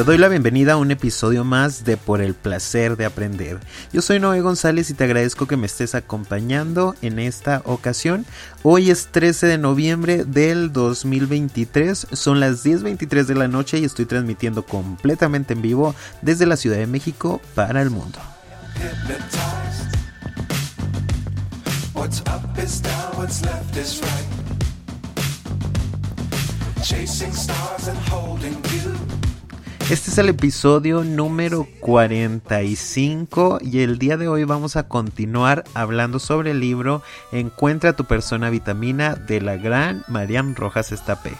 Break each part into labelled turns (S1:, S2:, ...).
S1: Te doy la bienvenida a un episodio más de Por el placer de aprender. Yo soy Noé González y te agradezco que me estés acompañando en esta ocasión. Hoy es 13 de noviembre del 2023, son las 10.23 de la noche y estoy transmitiendo completamente en vivo desde la Ciudad de México para el mundo. Este es el episodio número 45 y el día de hoy vamos a continuar hablando sobre el libro Encuentra tu persona vitamina de la gran Marian Rojas Estapé.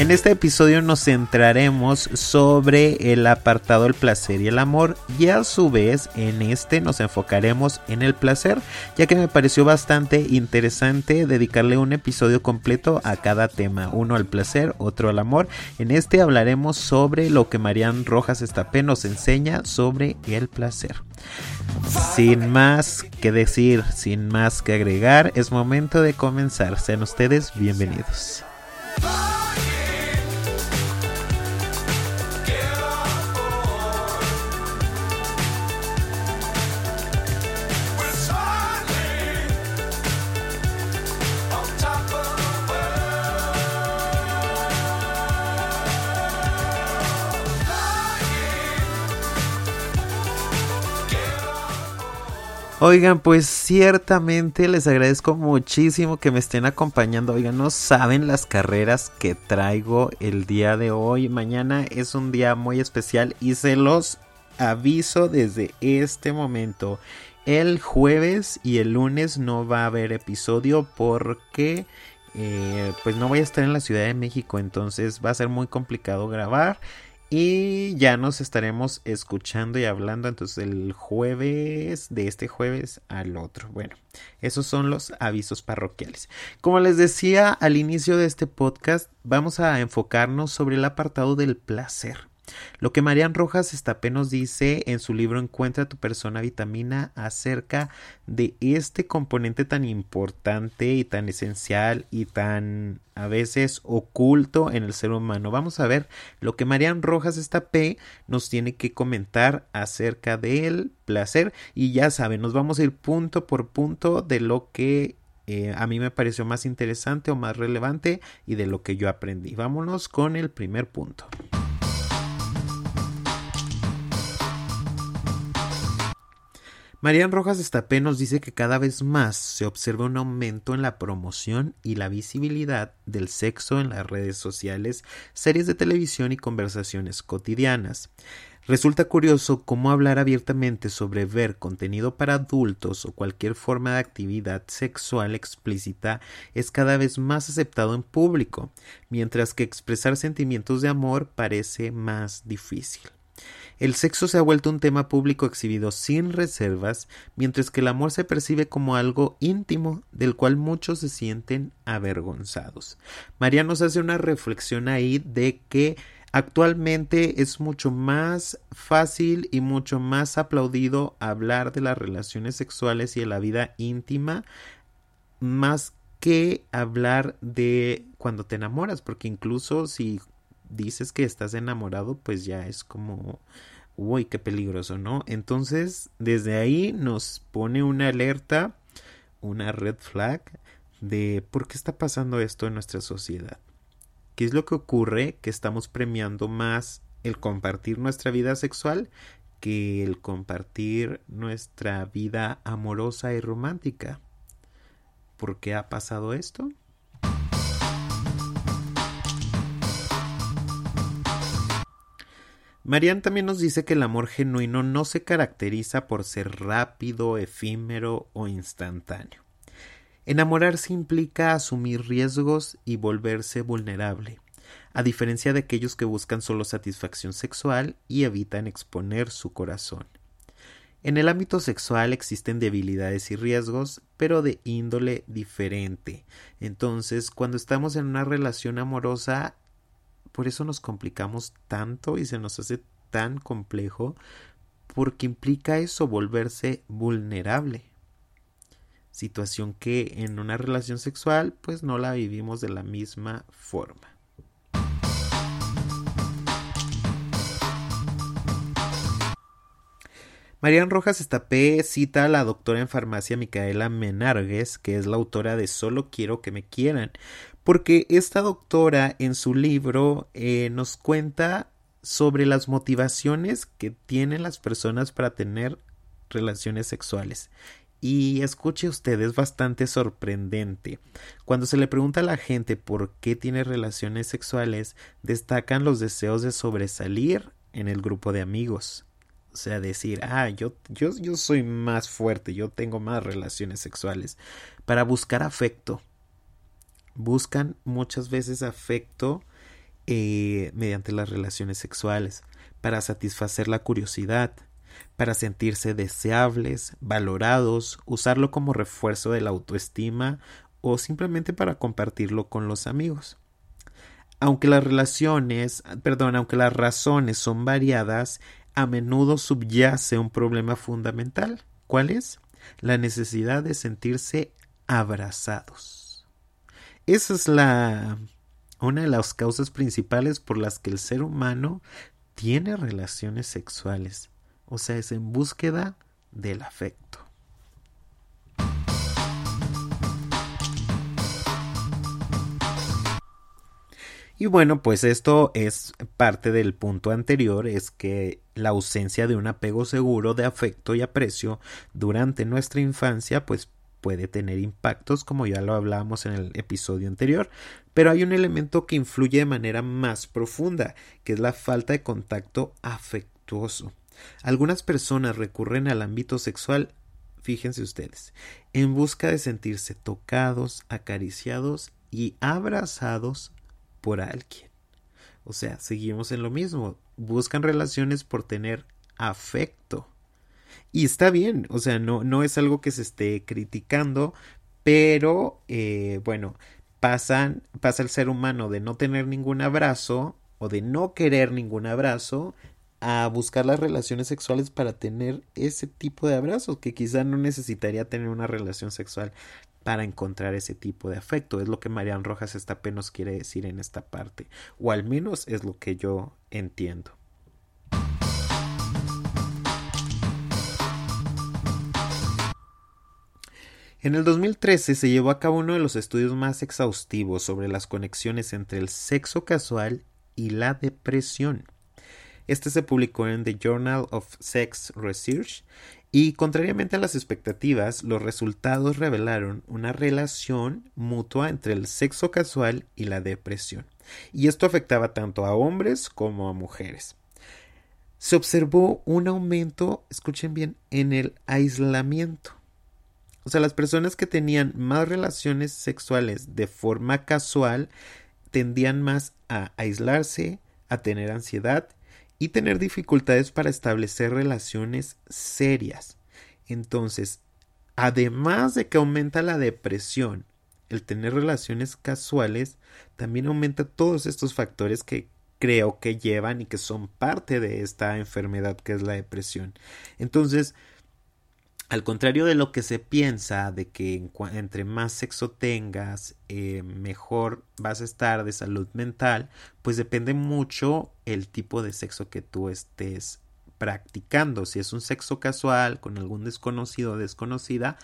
S1: En este episodio nos centraremos sobre el apartado el placer y el amor y a su vez en este nos enfocaremos en el placer ya que me pareció bastante interesante dedicarle un episodio completo a cada tema, uno al placer, otro al amor. En este hablaremos sobre lo que Marian Rojas Estapé nos enseña sobre el placer. Sin más que decir, sin más que agregar, es momento de comenzar. Sean ustedes bienvenidos. Oigan, pues ciertamente les agradezco muchísimo que me estén acompañando. Oigan, no saben las carreras que traigo el día de hoy. Mañana es un día muy especial y se los aviso desde este momento. El jueves y el lunes no va a haber episodio porque eh, pues no voy a estar en la Ciudad de México. Entonces va a ser muy complicado grabar. Y ya nos estaremos escuchando y hablando entonces el jueves, de este jueves al otro. Bueno, esos son los avisos parroquiales. Como les decía al inicio de este podcast, vamos a enfocarnos sobre el apartado del placer. Lo que Marian Rojas Estapé nos dice en su libro Encuentra tu persona vitamina acerca de este componente tan importante y tan esencial y tan a veces oculto en el ser humano. Vamos a ver lo que Marian Rojas Estapé nos tiene que comentar acerca del placer y ya saben, nos vamos a ir punto por punto de lo que eh, a mí me pareció más interesante o más relevante y de lo que yo aprendí. Vámonos con el primer punto. Marian Rojas Estapé nos dice que cada vez más se observa un aumento en la promoción y la visibilidad del sexo en las redes sociales, series de televisión y conversaciones cotidianas. Resulta curioso cómo hablar abiertamente sobre ver contenido para adultos o cualquier forma de actividad sexual explícita es cada vez más aceptado en público, mientras que expresar sentimientos de amor parece más difícil. El sexo se ha vuelto un tema público exhibido sin reservas, mientras que el amor se percibe como algo íntimo del cual muchos se sienten avergonzados. María nos hace una reflexión ahí de que Actualmente es mucho más fácil y mucho más aplaudido hablar de las relaciones sexuales y de la vida íntima más que hablar de cuando te enamoras, porque incluso si dices que estás enamorado, pues ya es como, uy, qué peligroso, ¿no? Entonces, desde ahí nos pone una alerta, una red flag de por qué está pasando esto en nuestra sociedad. ¿Qué es lo que ocurre? Que estamos premiando más el compartir nuestra vida sexual que el compartir nuestra vida amorosa y romántica. ¿Por qué ha pasado esto? Marian también nos dice que el amor genuino no se caracteriza por ser rápido, efímero o instantáneo. Enamorarse implica asumir riesgos y volverse vulnerable, a diferencia de aquellos que buscan solo satisfacción sexual y evitan exponer su corazón. En el ámbito sexual existen debilidades y riesgos, pero de índole diferente. Entonces, cuando estamos en una relación amorosa, por eso nos complicamos tanto y se nos hace tan complejo, porque implica eso, volverse vulnerable. Situación que en una relación sexual, pues no la vivimos de la misma forma. Marian Rojas Estapé cita a la doctora en farmacia Micaela Menargues, que es la autora de Solo quiero que me quieran, porque esta doctora en su libro eh, nos cuenta sobre las motivaciones que tienen las personas para tener relaciones sexuales. Y escuche usted, es bastante sorprendente. Cuando se le pregunta a la gente por qué tiene relaciones sexuales, destacan los deseos de sobresalir en el grupo de amigos o sea, decir, ah, yo, yo, yo soy más fuerte, yo tengo más relaciones sexuales. Para buscar afecto. Buscan muchas veces afecto eh, mediante las relaciones sexuales. Para satisfacer la curiosidad. Para sentirse deseables, valorados, usarlo como refuerzo de la autoestima o simplemente para compartirlo con los amigos. Aunque las relaciones, perdón, aunque las razones son variadas, a menudo subyace un problema fundamental. ¿Cuál es? La necesidad de sentirse abrazados. Esa es la una de las causas principales por las que el ser humano tiene relaciones sexuales. O sea, es en búsqueda del afecto. Y bueno, pues esto es parte del punto anterior, es que la ausencia de un apego seguro de afecto y aprecio durante nuestra infancia, pues puede tener impactos, como ya lo hablábamos en el episodio anterior, pero hay un elemento que influye de manera más profunda, que es la falta de contacto afectuoso. Algunas personas recurren al ámbito sexual, fíjense ustedes, en busca de sentirse tocados, acariciados y abrazados por alguien. O sea, seguimos en lo mismo. Buscan relaciones por tener afecto. Y está bien, o sea, no, no es algo que se esté criticando, pero eh, bueno, pasan, pasa el ser humano de no tener ningún abrazo o de no querer ningún abrazo a buscar las relaciones sexuales para tener ese tipo de abrazos que quizá no necesitaría tener una relación sexual para encontrar ese tipo de afecto. Es lo que Marian Rojas Estapé nos quiere decir en esta parte, o al menos es lo que yo entiendo. En el 2013 se llevó a cabo uno de los estudios más exhaustivos sobre las conexiones entre el sexo casual y la depresión. Este se publicó en The Journal of Sex Research y contrariamente a las expectativas, los resultados revelaron una relación mutua entre el sexo casual y la depresión. Y esto afectaba tanto a hombres como a mujeres. Se observó un aumento, escuchen bien, en el aislamiento. O sea, las personas que tenían más relaciones sexuales de forma casual tendían más a aislarse, a tener ansiedad y tener dificultades para establecer relaciones serias. Entonces, además de que aumenta la depresión, el tener relaciones casuales también aumenta todos estos factores que creo que llevan y que son parte de esta enfermedad que es la depresión. Entonces, al contrario de lo que se piensa, de que entre más sexo tengas, eh, mejor vas a estar de salud mental, pues depende mucho el tipo de sexo que tú estés practicando. Si es un sexo casual con algún desconocido o desconocida,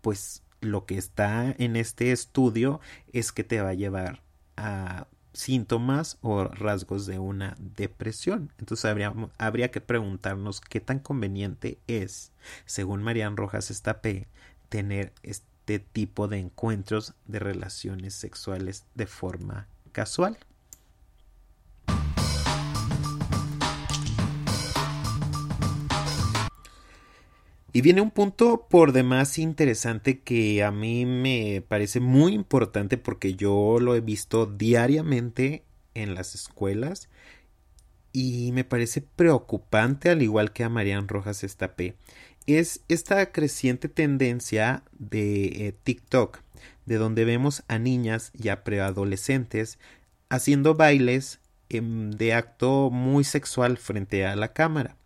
S1: pues lo que está en este estudio es que te va a llevar a síntomas o rasgos de una depresión. Entonces habría, habría que preguntarnos qué tan conveniente es, según Marian Rojas Estapé, tener este tipo de encuentros de relaciones sexuales de forma casual. Y viene un punto por demás interesante que a mí me parece muy importante porque yo lo he visto diariamente en las escuelas y me parece preocupante al igual que a Marian Rojas Estapé es esta creciente tendencia de eh, TikTok de donde vemos a niñas y a preadolescentes haciendo bailes em, de acto muy sexual frente a la cámara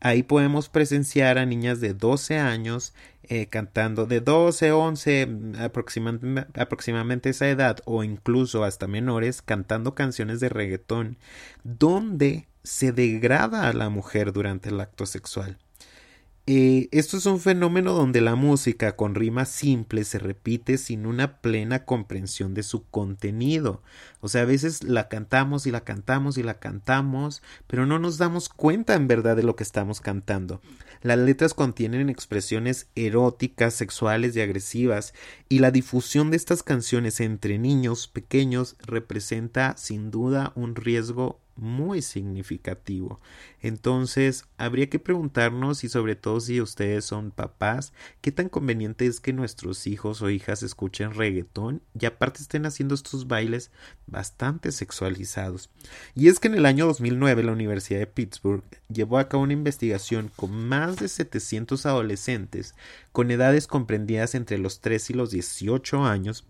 S1: Ahí podemos presenciar a niñas de 12 años eh, cantando de 12, 11, aproximadamente, aproximadamente esa edad o incluso hasta menores cantando canciones de reggaetón donde se degrada a la mujer durante el acto sexual. Eh, esto es un fenómeno donde la música con rimas simples se repite sin una plena comprensión de su contenido. O sea, a veces la cantamos y la cantamos y la cantamos, pero no nos damos cuenta en verdad de lo que estamos cantando. Las letras contienen expresiones eróticas, sexuales y agresivas, y la difusión de estas canciones entre niños pequeños representa sin duda un riesgo muy significativo. Entonces, habría que preguntarnos y sobre todo si ustedes son papás, qué tan conveniente es que nuestros hijos o hijas escuchen reggaetón y aparte estén haciendo estos bailes bastante sexualizados. Y es que en el año 2009 la Universidad de Pittsburgh llevó a cabo una investigación con más de 700 adolescentes con edades comprendidas entre los 3 y los 18 años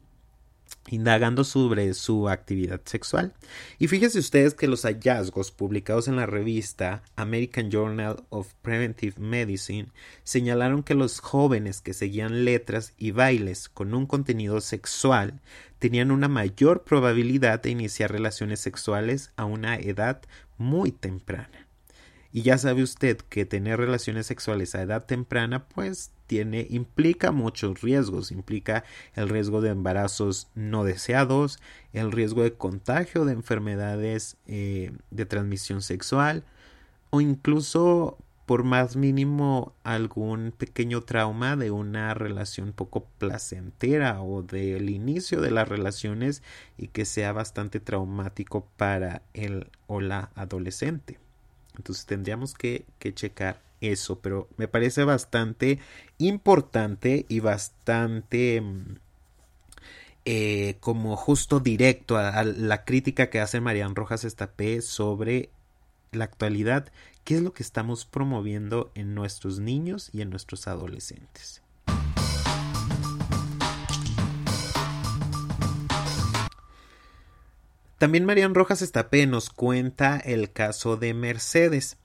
S1: indagando sobre su actividad sexual. Y fíjense ustedes que los hallazgos publicados en la revista American Journal of Preventive Medicine señalaron que los jóvenes que seguían letras y bailes con un contenido sexual tenían una mayor probabilidad de iniciar relaciones sexuales a una edad muy temprana. Y ya sabe usted que tener relaciones sexuales a edad temprana pues tiene implica muchos riesgos, implica el riesgo de embarazos no deseados, el riesgo de contagio de enfermedades eh, de transmisión sexual o incluso por más mínimo algún pequeño trauma de una relación poco placentera o del inicio de las relaciones y que sea bastante traumático para el o la adolescente. Entonces tendríamos que, checar eso, pero me parece bastante importante y bastante mm, eh, como justo directo a, la crítica que hace Marian Rojas Estapé sobre la actualidad, qué es lo que estamos promoviendo en nuestros niños y en nuestros adolescentes. También Marian Rojas Estapé nos cuenta el caso de Mercedes.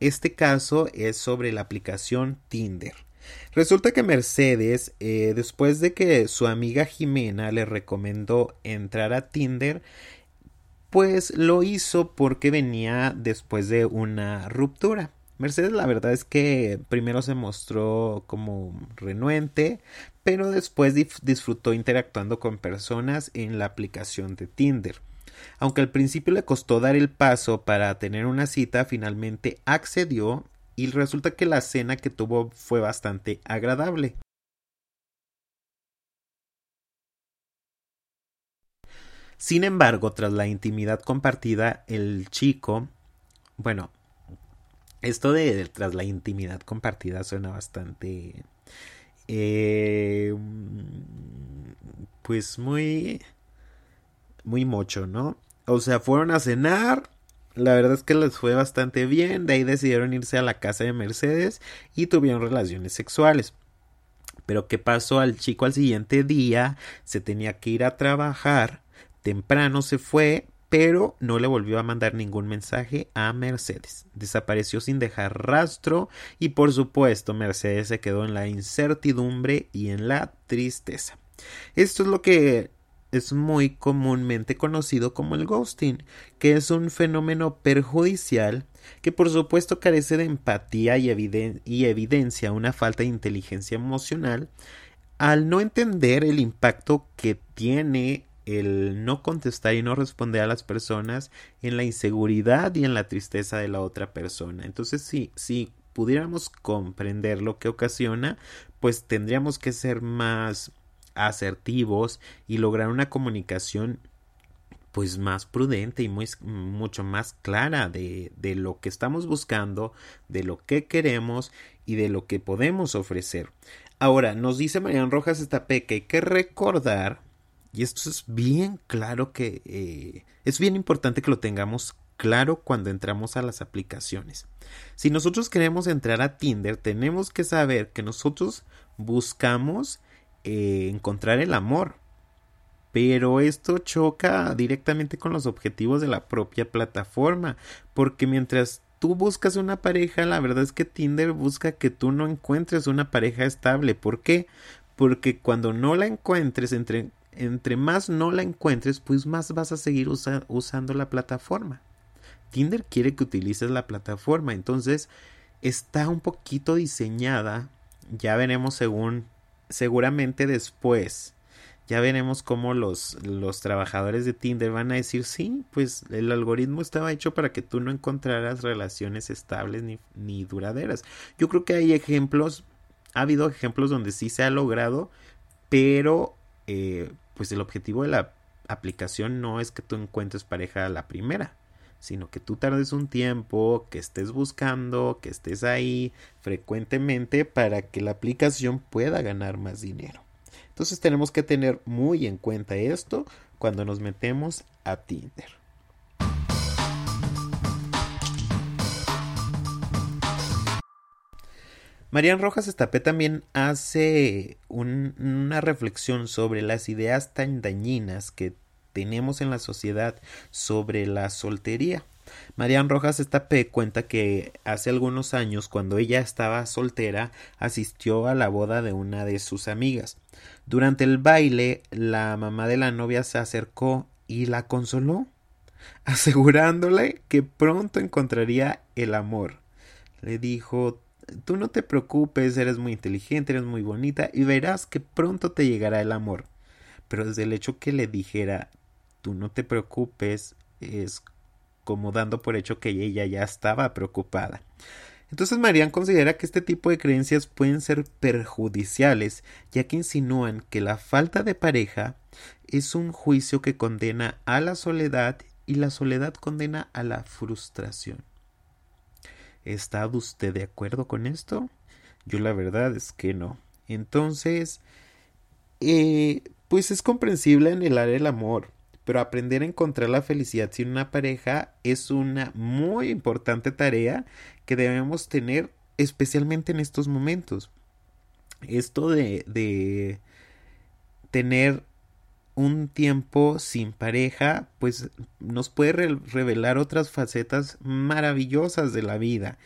S1: Este caso es sobre la aplicación Tinder. Resulta que Mercedes, eh, después de que su amiga Jimena le recomendó entrar a Tinder, pues lo hizo porque venía después de una ruptura. Mercedes la verdad es que primero se mostró como renuente, pero después disfrutó interactuando con personas en la aplicación de Tinder. Aunque al principio le costó dar el paso para tener una cita, finalmente accedió y resulta que la cena que tuvo fue bastante agradable. Sin embargo, tras la intimidad compartida, el chico, bueno, esto de tras la intimidad compartida suena bastante, eh, pues muy muy mocho, ¿no? O sea, fueron a cenar, la verdad es que les fue bastante bien, de ahí decidieron irse a la casa de Mercedes y tuvieron relaciones sexuales. Pero ¿qué pasó al chico al siguiente día? Se tenía que ir a trabajar, temprano se fue pero no le volvió a mandar ningún mensaje a Mercedes. Desapareció sin dejar rastro y por supuesto Mercedes se quedó en la incertidumbre y en la tristeza. Esto es lo que es muy comúnmente conocido como el ghosting, que es un fenómeno perjudicial que por supuesto carece de empatía y, evidencia una falta de inteligencia emocional al no entender el impacto que tiene el no contestar y no responder a las personas en la inseguridad y en la tristeza de la otra persona. Entonces, sí, si pudiéramos comprender lo que ocasiona, pues tendríamos que ser más asertivos y lograr una comunicación pues más prudente y muy, mucho más clara de, de lo que estamos buscando, de lo que queremos y de lo que podemos ofrecer. Ahora, nos dice Marian Rojas Estapé que hay que recordar, y esto es bien claro que eh, es bien importante que lo tengamos claro cuando entramos a las aplicaciones. Si nosotros queremos entrar a Tinder, tenemos que saber que nosotros buscamos eh, encontrar el amor. Pero esto choca directamente con los objetivos de la propia plataforma, porque mientras tú buscas una pareja, la verdad es que Tinder busca que tú no encuentres una pareja estable. ¿Por qué? Porque cuando no la encuentres, entre, entre más no la encuentres, pues más vas a seguir usando la plataforma. Tinder quiere que utilices la plataforma, entonces está un poquito diseñada, ya veremos según seguramente después ya veremos cómo los, los trabajadores de Tinder van a decir sí, pues el algoritmo estaba hecho para que tú no encontraras relaciones estables ni, ni duraderas. Yo creo que hay ejemplos, ha habido ejemplos donde sí se ha logrado, pero eh, pues el objetivo de la aplicación no es que tú encuentres pareja a la primera sino que tú tardes un tiempo, que estés buscando, que estés ahí frecuentemente para que la aplicación pueda ganar más dinero. Entonces tenemos que tener muy en cuenta esto cuando nos metemos a Tinder. Marian Rojas Estapé también hace una reflexión sobre las ideas tan dañinas que tenemos en la sociedad sobre la soltería. Marian Rojas Estapé cuenta que hace algunos años, cuando ella estaba soltera, asistió a la boda de una de sus amigas. Durante el baile, la mamá de la novia se acercó y la consoló, asegurándole que pronto encontraría el amor. Le dijo Tú no te preocupes, eres muy inteligente, eres muy bonita y verás que pronto te llegará el amor. Pero desde el hecho que le dijera tú no te preocupes, es como dando por hecho que ella ya estaba preocupada. Entonces Marian considera que este tipo de creencias pueden ser perjudiciales, ya que insinúan que la falta de pareja es un juicio que condena a la soledad y la soledad condena a la frustración. ¿Está usted de acuerdo con esto? Yo la verdad es que no. Entonces, eh, pues es comprensible anhelar el amor, pero aprender a encontrar la felicidad sin una pareja es una muy importante tarea que debemos tener especialmente en estos momentos. Esto de, de tener un tiempo sin pareja, pues nos puede revelar otras facetas maravillosas de la vida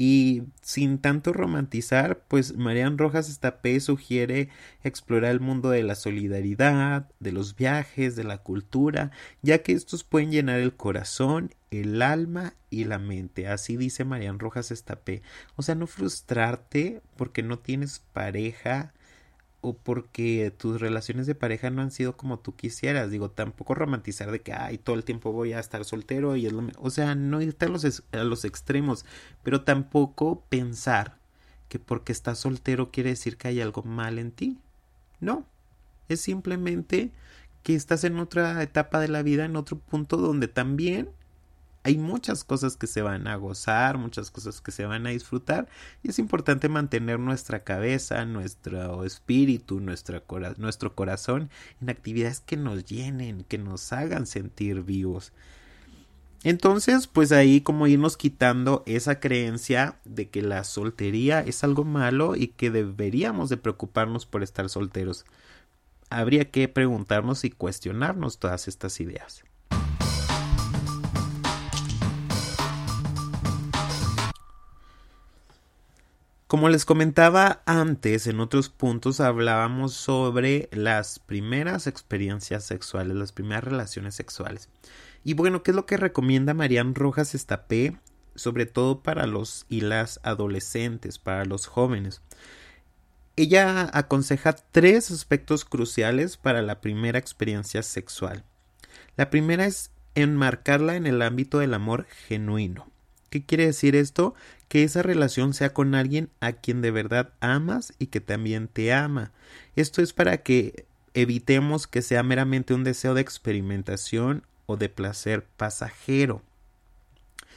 S1: y sin tanto romantizar, pues Marian Rojas Estapé sugiere explorar el mundo de la solidaridad, de los viajes, de la cultura, ya que estos pueden llenar el corazón, el alma y la mente. Así dice Marian Rojas Estapé. O sea, no frustrarte porque no tienes pareja o porque tus relaciones de pareja no han sido como tú quisieras. Digo, tampoco romantizar de que, ay, todo el tiempo voy a estar soltero y es lo O sea, no irte a los, a los extremos, pero tampoco pensar que porque estás soltero quiere decir que hay algo mal en ti. No, es simplemente que estás en otra etapa de la vida, en otro punto donde también hay muchas cosas que se van a gozar, muchas cosas que se van a disfrutar y es importante mantener nuestra cabeza, nuestro espíritu, nuestro corazón en actividades que nos llenen, que nos hagan sentir vivos. Entonces, pues ahí como irnos quitando esa creencia de que la soltería es algo malo y que deberíamos de preocuparnos por estar solteros. Habría que preguntarnos y cuestionarnos todas estas ideas. Como les comentaba antes, en otros puntos hablábamos sobre las primeras experiencias sexuales, las primeras relaciones sexuales. Y bueno, ¿qué es lo que recomienda Marian Rojas Estapé? Sobre todo para los y las adolescentes, para los jóvenes. Ella aconseja tres aspectos cruciales para la primera experiencia sexual. La primera es enmarcarla en el ámbito del amor genuino. ¿Qué quiere decir esto? Que esa relación sea con alguien a quien de verdad amas y que también te ama. Esto es para que evitemos que sea meramente un deseo de experimentación o de placer pasajero,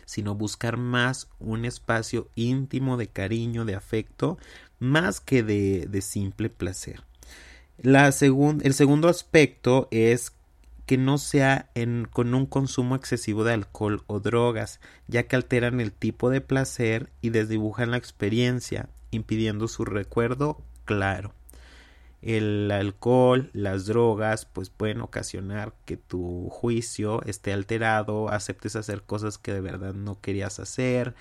S1: sino buscar más un espacio íntimo de cariño, de afecto, más que de, simple placer. La el segundo aspecto es que no sea con un consumo excesivo de alcohol o drogas, ya que alteran el tipo de placer y desdibujan la experiencia, impidiendo su recuerdo claro. El alcohol, las drogas, pues pueden ocasionar que tu juicio esté alterado, aceptes hacer cosas que de verdad no querías hacer,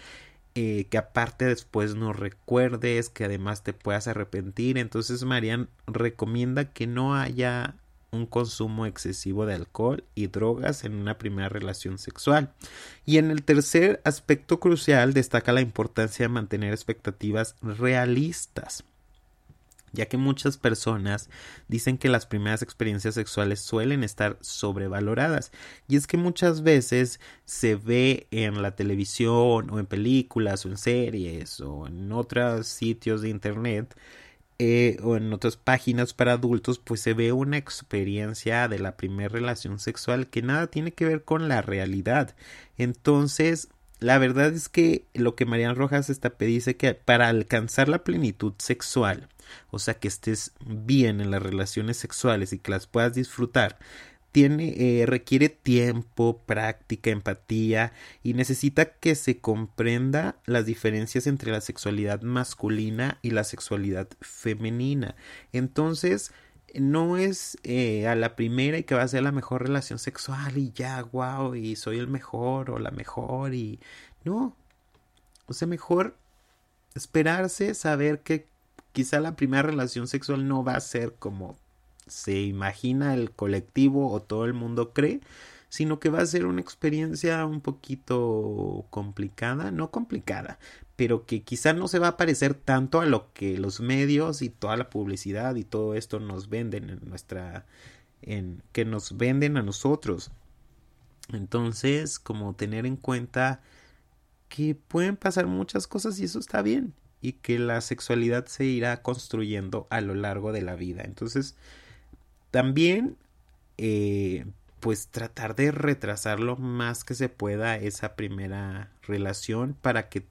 S1: eh, que aparte después no recuerdes, que además te puedas arrepentir. Entonces Marian recomienda que no haya un consumo excesivo de alcohol y drogas en una primera relación sexual. Y en el tercer aspecto crucial destaca la importancia de mantener expectativas realistas ya que muchas personas dicen que las primeras experiencias sexuales suelen estar sobrevaloradas y es que muchas veces se ve en la televisión o en películas o en series o en otros sitios de internet eh, o en otras páginas para adultos, pues se ve una experiencia de la primera relación sexual que nada tiene que ver con la realidad. Entonces, la verdad es que lo que Marian Rojas Estape dice que para alcanzar la plenitud sexual, o sea que estés bien en las relaciones sexuales y que las puedas disfrutar, tiene, eh, requiere tiempo, práctica, empatía y necesita que se comprenda las diferencias entre la sexualidad masculina y la sexualidad femenina. Entonces, no es eh, a la primera y que va a ser la mejor relación sexual y ya, wow, y soy el mejor o la mejor y no. O sea, mejor esperarse, saber que quizá la primera relación sexual no va a ser como se imagina el colectivo o todo el mundo cree, sino que va a ser una experiencia un poquito complicada, no complicada, pero que quizá no se va a parecer tanto a lo que los medios y toda la publicidad y todo esto nos venden en nuestra en que nos venden a nosotros. Entonces, como tener en cuenta que pueden pasar muchas cosas y eso está bien y que la sexualidad se irá construyendo a lo largo de la vida. Entonces, también, eh, pues tratar de retrasar lo más que se pueda esa primera relación para que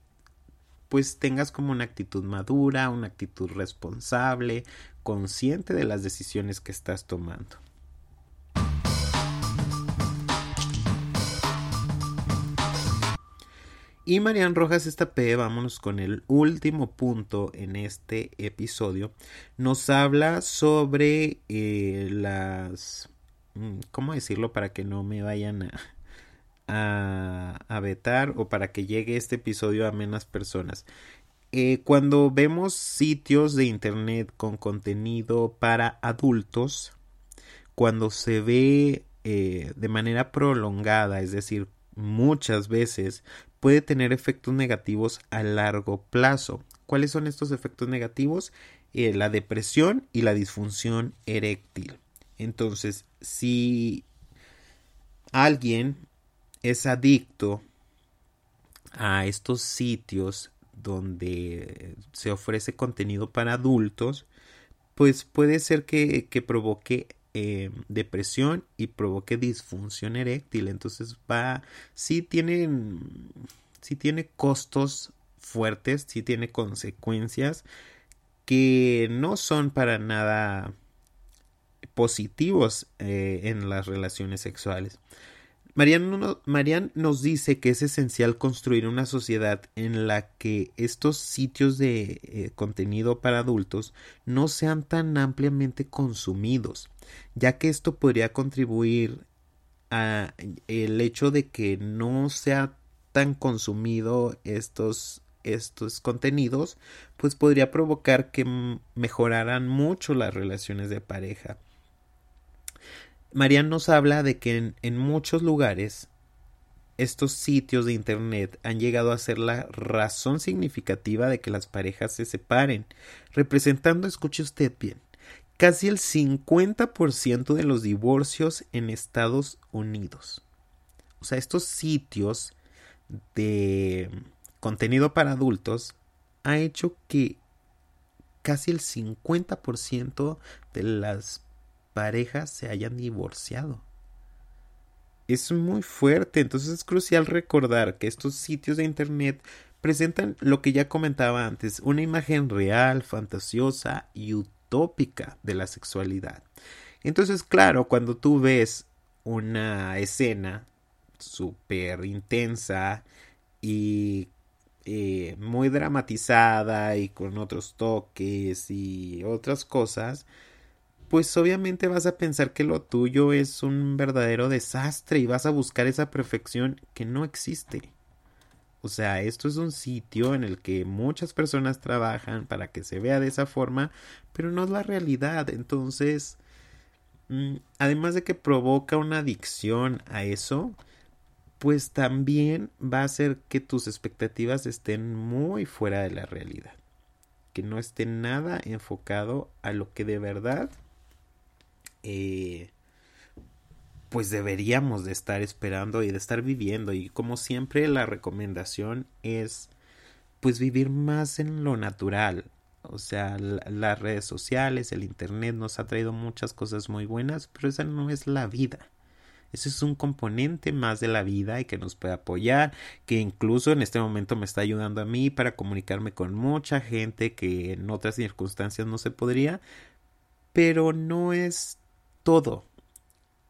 S1: pues tengas como una actitud madura, una actitud responsable, consciente de las decisiones que estás tomando. Y Marian Rojas Estapé, vámonos con el último punto en este episodio. Nos habla sobre eh, las... Mm, ¿Cómo decirlo para que no me vayan a, a, vetar o para que llegue este episodio a menos personas? Eh, cuando vemos sitios de internet con contenido para adultos, cuando se ve eh, de manera prolongada, es decir, muchas veces, puede tener efectos negativos a largo plazo. ¿Cuáles son estos efectos negativos? Eh, la depresión y la disfunción eréctil. Entonces, si alguien es adicto a estos sitios donde se ofrece contenido para adultos, pues puede ser que, que provoque eh, depresión y provoque disfunción eréctil. Entonces va, sí tiene, sí tiene costos fuertes, sí tiene consecuencias que no son para nada positivos eh, en las relaciones sexuales. Marian, nos dice que es esencial construir una sociedad en la que estos sitios de eh, contenido para adultos no sean tan ampliamente consumidos, ya que esto podría contribuir a el hecho de que no sea tan consumido estos estos contenidos, pues podría provocar que mejoraran mucho las relaciones de pareja. Marian nos habla de que en, en muchos lugares estos sitios de Internet han llegado a ser la razón significativa de que las parejas se separen, representando, escuche usted bien, casi el 50% de los divorcios en Estados Unidos. O sea, estos sitios de contenido para adultos ha hecho que casi el 50% de las parejas se hayan divorciado. Es muy fuerte, entonces es crucial recordar que estos sitios de Internet presentan lo que ya comentaba antes, una imagen real, fantasiosa y utópica de la sexualidad. Entonces, claro, cuando tú ves una escena súper intensa y eh, muy dramatizada y con otros toques y otras cosas, pues obviamente vas a pensar que lo tuyo es un verdadero desastre y vas a buscar esa perfección que no existe. O sea, esto es un sitio en el que muchas personas trabajan para que se vea de esa forma, pero no es la realidad. Entonces, mm, además de que provoca una adicción a eso, pues también va a hacer que tus expectativas estén muy fuera de la realidad. Que no esté nada enfocado a lo que de verdad eh, pues deberíamos de estar esperando y de estar viviendo. Y como siempre la recomendación es pues vivir más en lo natural. O sea las redes sociales el internet nos ha traído muchas cosas muy buenas pero esa no es la vida. Ese es un componente más de la vida y que nos puede apoyar, que incluso en este momento me está ayudando a mí para comunicarme con mucha gente que en otras circunstancias no se podría, pero no es todo.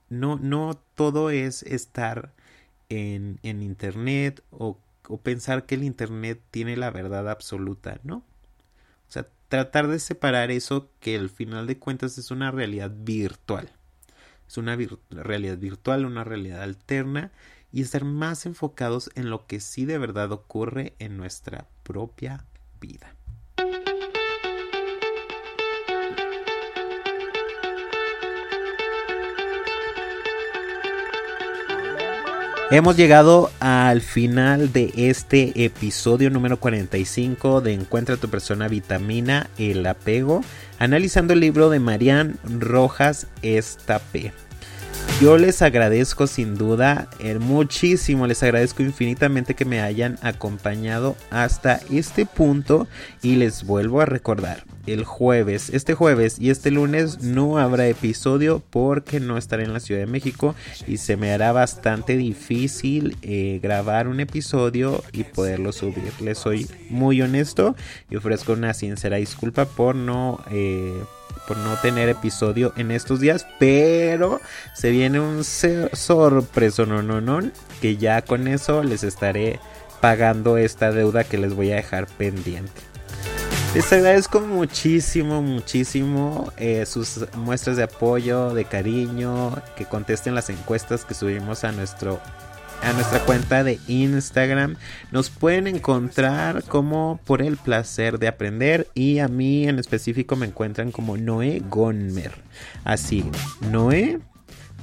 S1: No, no todo es estar en, en Internet o, o pensar que el Internet tiene la verdad absoluta, ¿no? O sea, tratar de separar eso que al final de cuentas es una realidad virtual. Es una realidad virtual, una realidad alterna y estar más enfocados en lo que sí de verdad ocurre en nuestra propia vida. Hemos llegado al final de este episodio número 45 de Encuentra tu persona vitamina, el apego, analizando el libro de Marian Rojas Estapé. Yo les agradezco sin duda eh, muchísimo, les agradezco infinitamente que me hayan acompañado hasta este punto. Y les vuelvo a recordar, el jueves, este jueves y este lunes no habrá episodio porque no estaré en la Ciudad de México. Y se me hará bastante difícil eh, grabar un episodio y poderlo subir. Les soy muy honesto y ofrezco una sincera disculpa por no... Eh, por no tener episodio en estos días, pero se viene un sorpreso no no no que ya con eso les estaré pagando esta deuda que les voy a dejar pendiente. Les agradezco muchísimo, muchísimo eh, sus muestras de apoyo, de cariño, que contesten las encuestas que subimos a nuestro a nuestra cuenta de Instagram. Nos pueden encontrar como por el placer de aprender y a mí en específico me encuentran como Noé Gonmer. Así, Noé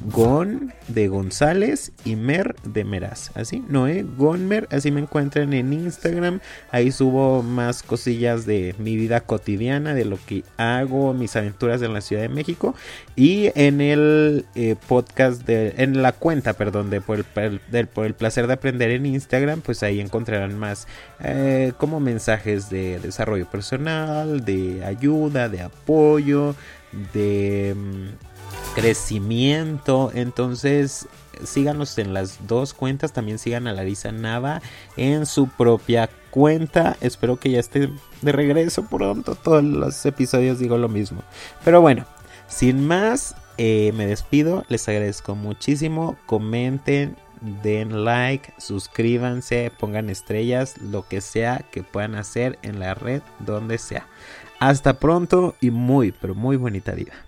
S1: Gon de González y Mer de Meraz. Así, Noé Gonmer, así me encuentran en Instagram. Ahí subo más cosillas de mi vida cotidiana, de lo que hago, mis aventuras en la Ciudad de México. Y en el eh, podcast, de, en la cuenta, perdón, de por el, placer de aprender en Instagram, pues ahí encontrarán más eh, como mensajes de desarrollo personal, de ayuda, de apoyo, de mm, crecimiento. Entonces, síganos en las dos cuentas. También sigan a Larisa Nava en su propia cuenta. Espero que ya esté de regreso pronto. Todos los episodios digo lo mismo. Pero bueno, sin más, eh, me despido. Les agradezco muchísimo. Comenten. Den like, suscríbanse, pongan estrellas, lo que sea que puedan hacer en la red, donde sea. Hasta pronto y muy, pero muy bonita vida.